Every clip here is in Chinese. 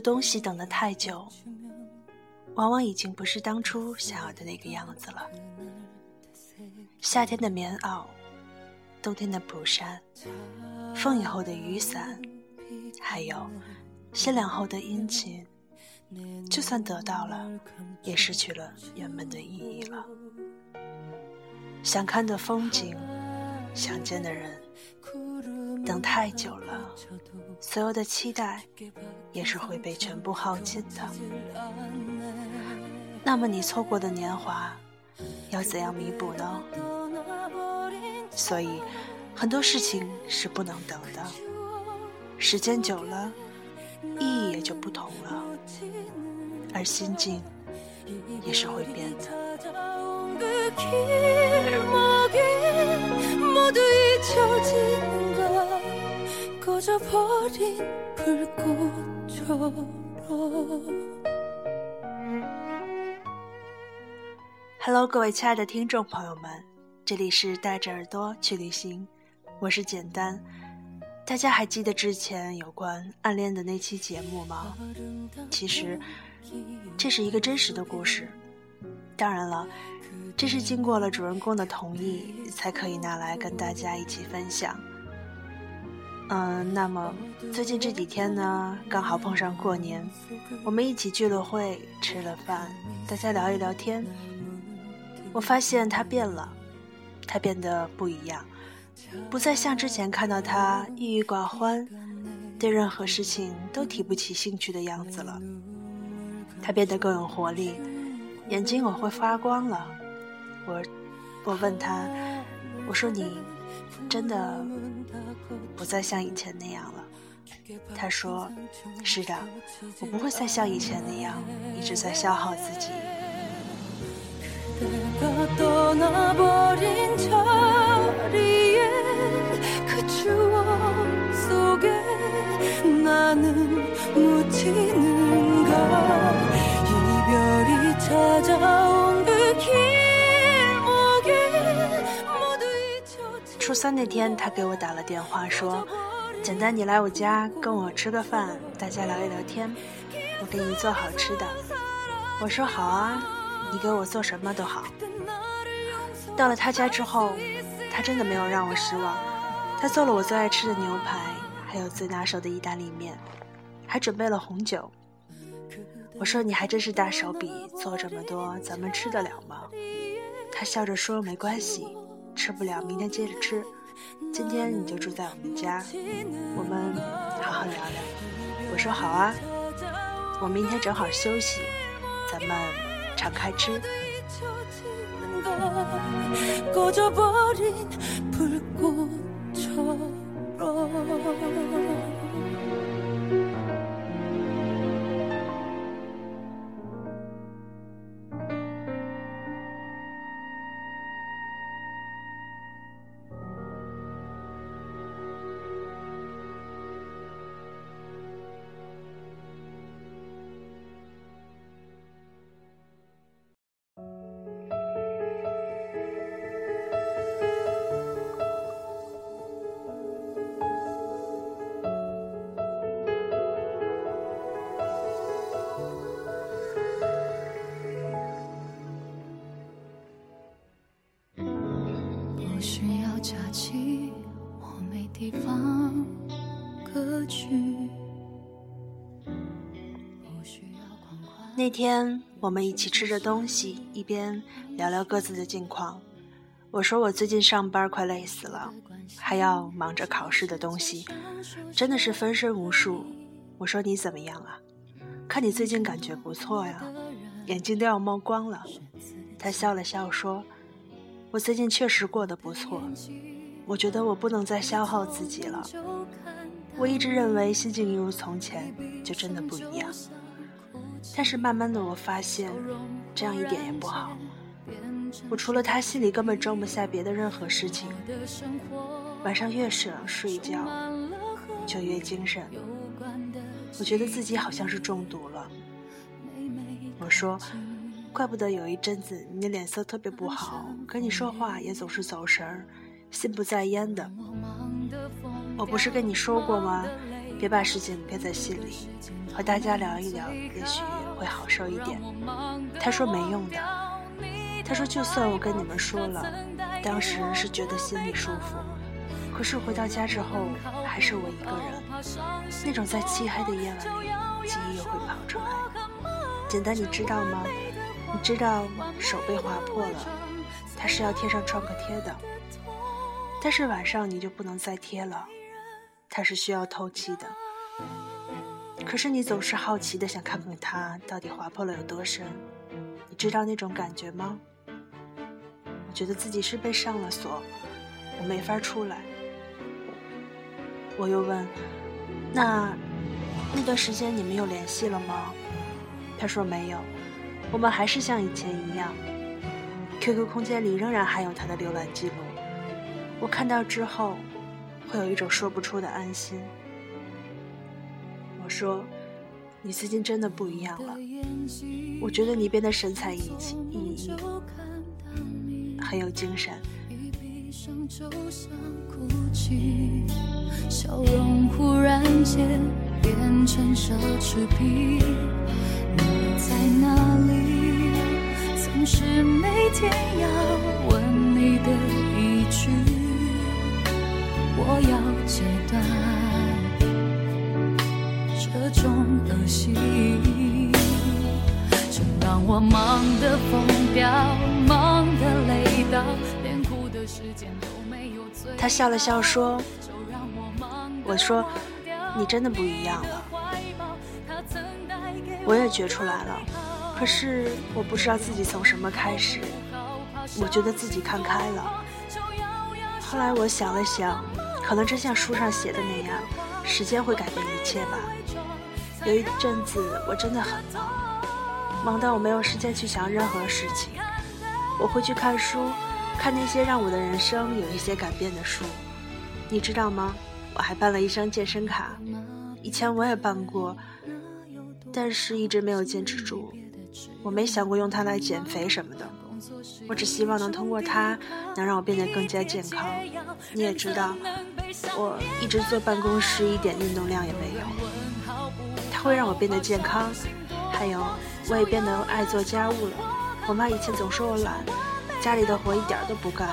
东西等得太久，往往已经不是当初想要的那个样子了。夏天的棉袄，冬天的蒲扇，风雨后的雨伞，还有心凉后的殷勤，就算得到了，也失去了原本的意义了。想看的风景，想见的人，等太久了，所有的期待也是会被全部耗尽的。那么你错过的年华，要怎样弥补呢？所以，很多事情是不能等的。时间久了，意义也就不同了，而心境也是会变的。Hello，各位亲爱的听众朋友们，这里是带着耳朵去旅行，我是简单。大家还记得之前有关暗恋的那期节目吗？其实，这是一个真实的故事。当然了。这是经过了主人公的同意，才可以拿来跟大家一起分享。嗯，那么最近这几天呢，刚好碰上过年，我们一起聚了会，吃了饭，大家聊一聊天。我发现他变了，他变得不一样，不再像之前看到他郁郁寡欢，对任何事情都提不起兴趣的样子了。他变得更有活力，眼睛我会发光了。我，我问他，我说你真的不再像以前那样了。他说，是的，我不会再像以前那样一直在消耗自己。初三那天，他给我打了电话，说：“简单，你来我家跟我吃个饭，大家聊一聊天，我给你做好吃的。”我说：“好啊，你给我做什么都好。”到了他家之后，他真的没有让我失望，他做了我最爱吃的牛排，还有最拿手的意大利面，还准备了红酒。我说：“你还真是大手笔，做这么多，咱们吃得了吗？”他笑着说：“没关系。”吃不了，明天接着吃。今天你就住在我们家，我们好好聊聊。我说好啊，我明天正好休息，咱们敞开吃。那天我们一起吃着东西，一边聊聊各自的近况。我说我最近上班快累死了，还要忙着考试的东西，真的是分身无术。我说你怎么样啊？看你最近感觉不错呀，眼睛都要冒光了。他笑了笑说：“我最近确实过得不错。我觉得我不能再消耗自己了。我一直认为心境一如从前，就真的不一样。”但是慢慢的，我发现这样一点也不好。我除了他，心里根本装不下别的任何事情。晚上越想睡觉，就越精神。我觉得自己好像是中毒了。我说，怪不得有一阵子你脸色特别不好，跟你说话也总是走神儿，心不在焉的。我不是跟你说过吗？别把事情憋在心里，和大家聊一聊，也许会好受一点。他说没用的。他说就算我跟你们说了，当时是觉得心里舒服，可是回到家之后还是我一个人，那种在漆黑的夜晚里，记忆又会跑出来。简单，你知道吗？你知道手被划破了，它是要贴上创可贴的，但是晚上你就不能再贴了，它是需要透气的。可是你总是好奇的想看看它到底划破了有多深，你知道那种感觉吗？我觉得自己是被上了锁，我没法出来。我又问，那那段时间你们有联系了吗？他说没有。我们还是像以前一样，QQ 空间里仍然还有他的浏览记录。我看到之后，会有一种说不出的安心。我说：“你最近真的不一样了，我觉得你变得神采奕奕，很有精神。”笑容忽然间变成奢侈品。你在哪里？总是每天要问你的，我要戒断这种恶习，正让我忙得疯掉，忙得累到连哭的时间都没有。他笑了笑说：“我说，你真的不一样了。”我也觉出来了，可是我不知道自己从什么开始。我觉得自己看开了。后来我想了想，可能真像书上写的那样，时间会改变一切吧。有一阵子我真的很忙，忙到我没有时间去想任何事情。我会去看书，看那些让我的人生有一些改变的书。你知道吗？我还办了一张健身卡，以前我也办过。但是一直没有坚持住，我没想过用它来减肥什么的，我只希望能通过它能让我变得更加健康。你也知道，我一直坐办公室，一点运动量也没有。它会让我变得健康，还有我也变得爱做家务了。我妈以前总说我懒，家里的活一点都不干，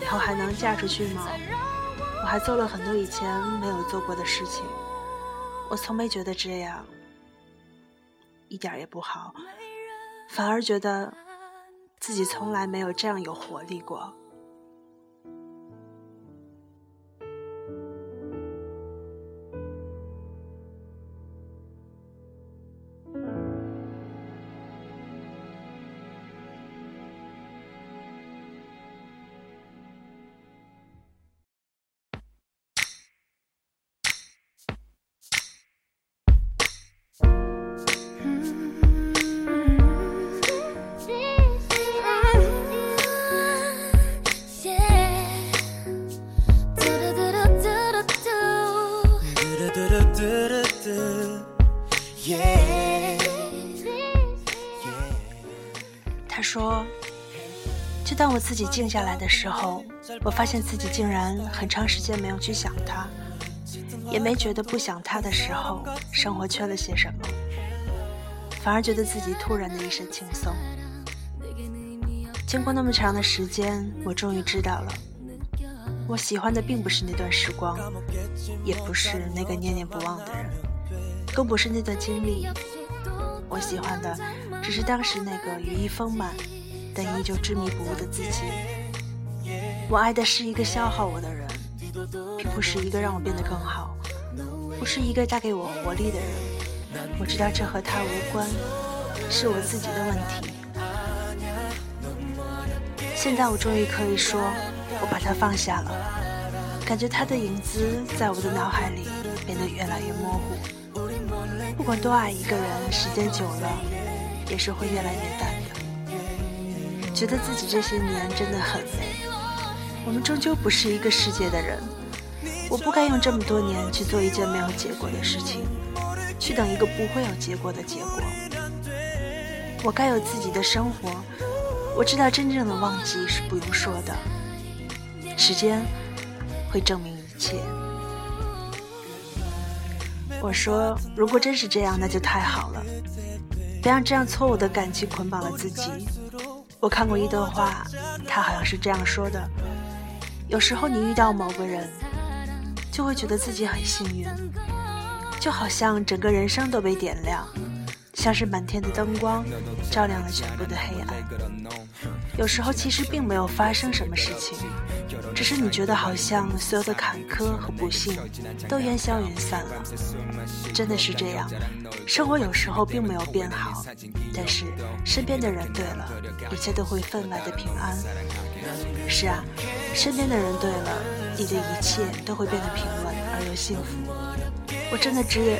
以后还能嫁出去吗？我还做了很多以前没有做过的事情，我从没觉得这样。一点也不好，反而觉得自己从来没有这样有活力过。自己静下来的时候，我发现自己竟然很长时间没有去想他，也没觉得不想他的时候，生活缺了些什么，反而觉得自己突然的一身轻松。经过那么长的时间，我终于知道了，我喜欢的并不是那段时光，也不是那个念念不忘的人，更不是那段经历。”我喜欢的只是当时那个羽翼丰满但依旧执迷不悟的自己。我爱的是一个消耗我的人，并不是一个让我变得更好，不是一个带给我活力的人。我知道这和他无关，是我自己的问题。现在我终于可以说，我把他放下了，感觉他的影子在我的脑海里变得越来越模糊。不管多爱一个人，时间久了也是会越来越淡。觉得自己这些年真的很累。我们终究不是一个世界的人。我不该用这么多年去做一件没有结果的事情，去等一个不会有结果的结果。我该有自己的生活。我知道真正的忘记是不用说的，时间会证明一切。我说，如果真是这样，那就太好了。别让这样错误的感情捆绑了自己。我看过一段话，他好像是这样说的：有时候你遇到某个人，就会觉得自己很幸运，就好像整个人生都被点亮。像是满天的灯光，照亮了全部的黑暗。有时候其实并没有发生什么事情，只是你觉得好像所有的坎坷和不幸都烟消云散了。真的是这样，生活有时候并没有变好，但是身边的人对了，一切都会分外的平安。是啊，身边的人对了，你的一切都会变得平稳而又幸福。我真的知，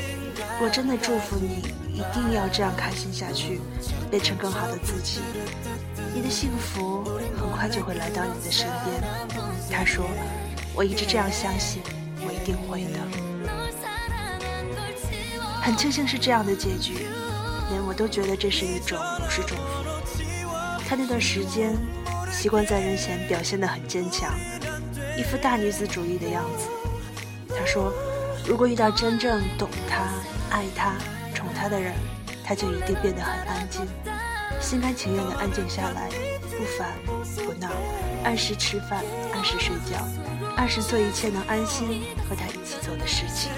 我真的祝福你。一定要这样开心下去，变成更好的自己。你的幸福很快就会来到你的身边。他说：“我一直这样相信，我一定会的。”很庆幸是这样的结局，连我都觉得这是一种如释重负。他那段时间习惯在人前表现得很坚强，一副大女子主义的样子。他说：“如果遇到真正懂他、爱他。”他的人，他就一定变得很安静，心甘情愿地安静下来，不烦不闹，按时吃饭，按时睡觉，按时做一切能安心和他一起做的事情。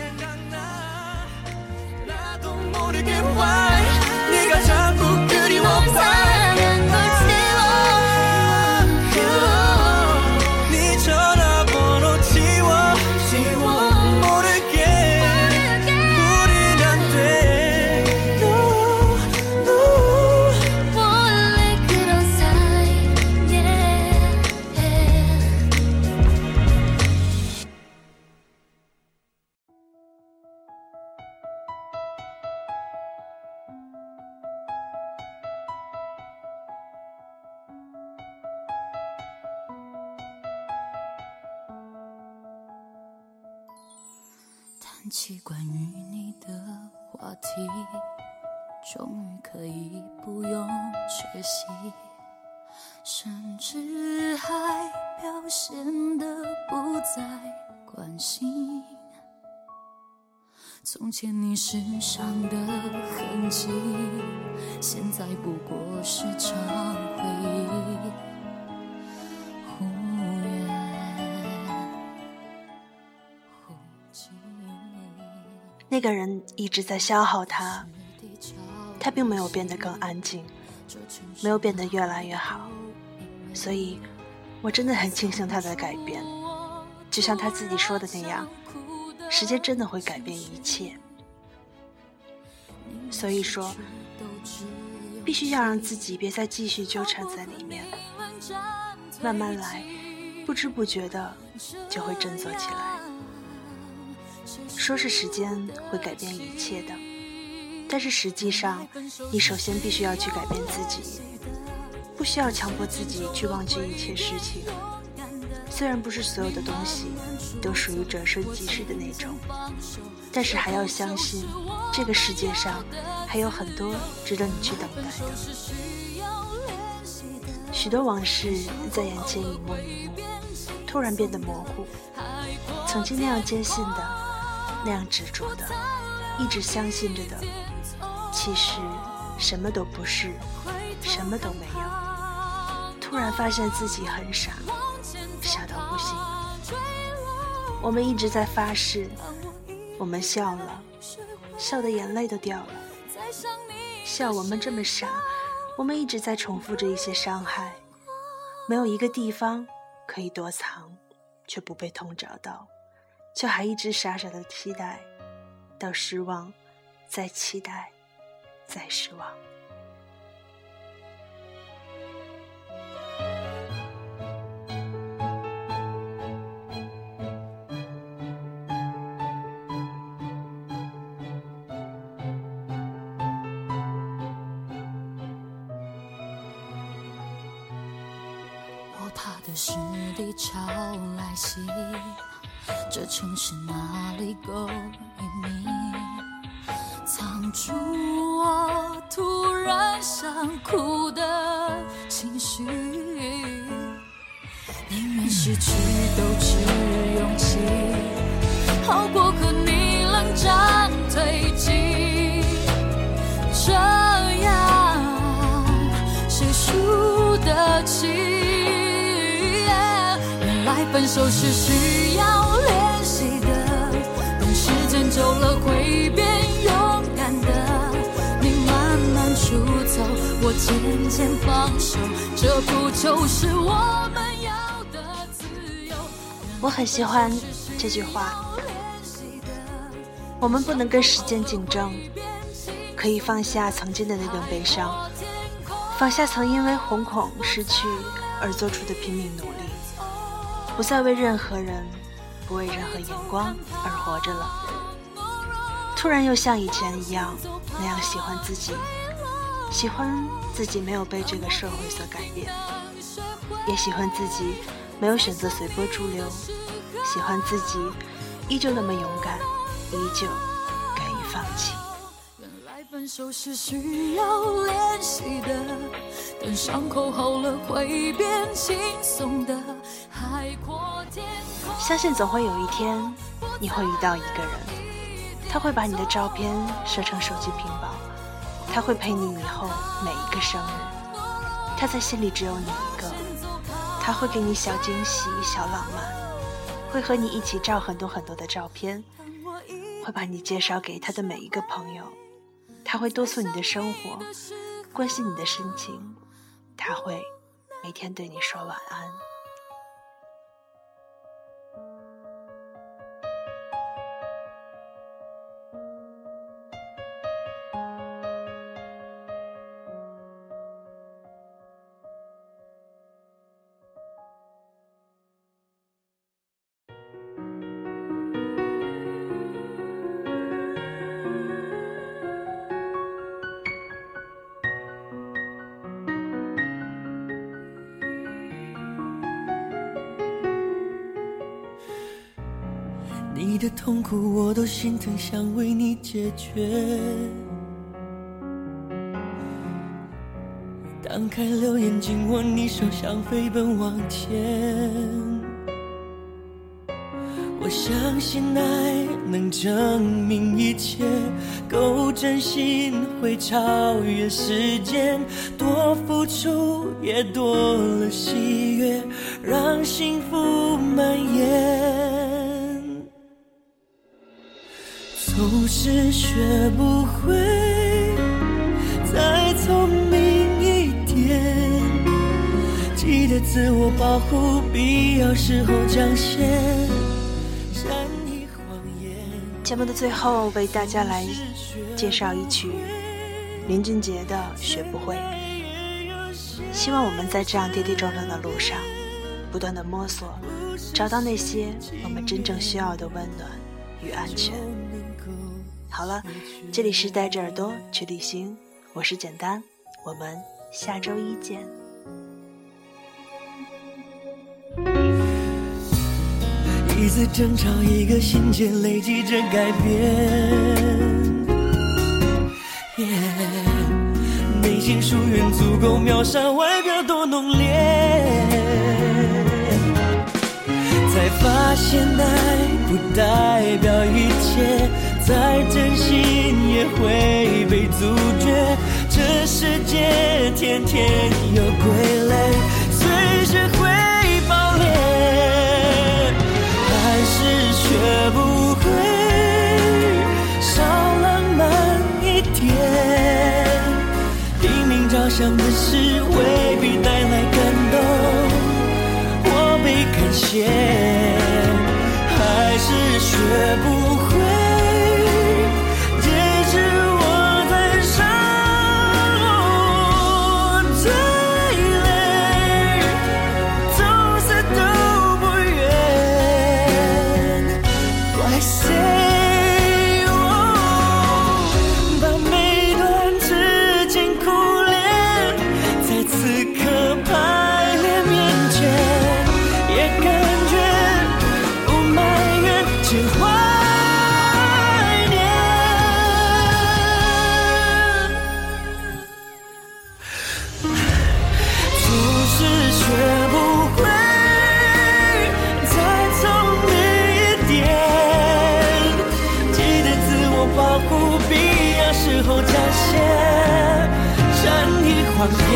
起关于你的话题，终于可以不用缺席，甚至还表现的不再关心。从前你身上的痕迹，现在不过是场回忆。那个人一直在消耗他，他并没有变得更安静，没有变得越来越好，所以，我真的很庆幸他在改变。就像他自己说的那样，时间真的会改变一切。所以说，必须要让自己别再继续纠缠在里面，慢慢来，不知不觉的就会振作起来。说是时间会改变一切的，但是实际上，你首先必须要去改变自己，不需要强迫自己去忘记一切事情。虽然不是所有的东西都属于转瞬即逝的那种，但是还要相信，这个世界上还有很多值得你去等待的。许多往事在眼前一幕一幕，突然变得模糊。曾经那样坚信的。那样执着的，一直相信着的，其实什么都不是，什么都没有。突然发现自己很傻，傻到不行。我们一直在发誓，我们笑了，笑的眼泪都掉了。笑我们这么傻，我们一直在重复着一些伤害，没有一个地方可以躲藏，却不被痛找到。却还一直傻傻的期待，到失望，再期待，再失望。这城市哪里够隐秘？藏住我突然想哭的情绪，宁愿失去都只勇气，好过和你冷战推进。这样谁输得起？原来分手是需要。久了会变勇敢的，你慢慢出走，我渐渐放手，这不就是我们要的自由？我很喜欢这句话。我们不能跟时间竞争，可以放下曾经的那段悲伤，放下曾因为惶恐失去而做出的拼命努力，不再为任何人，不为任何眼光而活着了。突然又像以前一样那样喜欢自己，喜欢自己没有被这个社会所改变，也喜欢自己没有选择随波逐流，喜欢自己依旧那么勇敢，依旧敢于放弃。原来分手是需要练习的，等伤口好了会变轻松的。海阔天空。相信总会有一天，你会遇到一个人。他会把你的照片设成手机屏保，他会陪你以后每一个生日，他在心里只有你一个，他会给你小惊喜、小浪漫，会和你一起照很多很多的照片，会把你介绍给他的每一个朋友，他会督促你的生活，关心你的心情，他会每天对你说晚安。的痛苦我都心疼，想为你解决。当开了眼紧握你手，想飞奔往前。我相信爱能证明一切，够真心会超越时间，多付出也多了喜悦，让幸福蔓延。总是学不会再聪明一点，记得自我保护，必要时候讲些善意谎言。节目的最后，为大家来介绍一曲林俊杰的《学不会》。希望我们在这样跌跌撞撞的路上，不断的摸索，找到那些我们真正需要的温暖与安全。好了，这里是带着耳朵去旅行，我是简单，我们下周一见。一次争吵，一个心结，累积着改变。内心疏远足够秒杀外表多浓烈，才发现爱不代表一切。再真心也会被阻绝，这世界天天有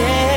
yeah.